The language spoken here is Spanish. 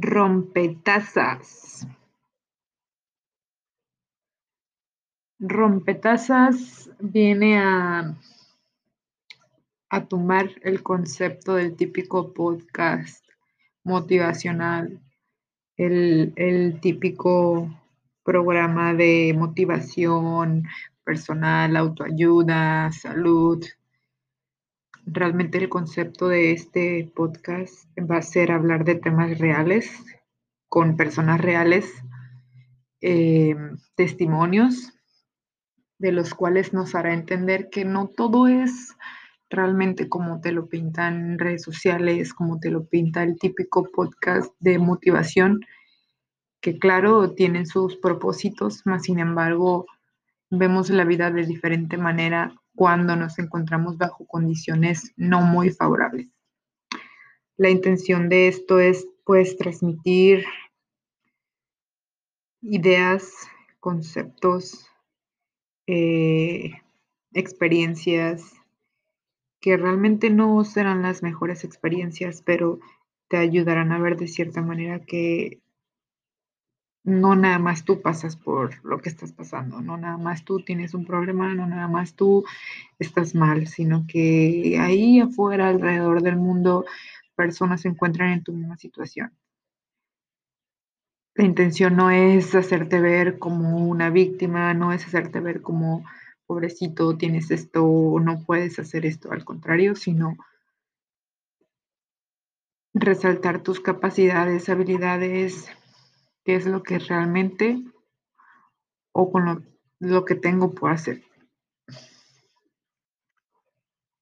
Rompetazas. Rompetazas viene a, a tomar el concepto del típico podcast motivacional, el, el típico programa de motivación personal, autoayuda, salud, realmente el concepto de este podcast va a ser hablar de temas reales, con personas reales, eh, testimonios, de los cuales nos hará entender que no todo es realmente como te lo pintan redes sociales, como te lo pinta el típico podcast de motivación, que claro, tienen sus propósitos, mas sin embargo vemos la vida de diferente manera cuando nos encontramos bajo condiciones no muy favorables. La intención de esto es pues transmitir ideas, conceptos, eh, experiencias que realmente no serán las mejores experiencias, pero te ayudarán a ver de cierta manera que no nada más tú pasas por lo que estás pasando, no nada más tú tienes un problema, no nada más tú estás mal, sino que ahí afuera, alrededor del mundo, personas se encuentran en tu misma situación. La intención no es hacerte ver como una víctima, no es hacerte ver como pobrecito, tienes esto, no puedes hacer esto, al contrario, sino resaltar tus capacidades, habilidades, qué es lo que realmente o con lo, que tengo puedo hacer.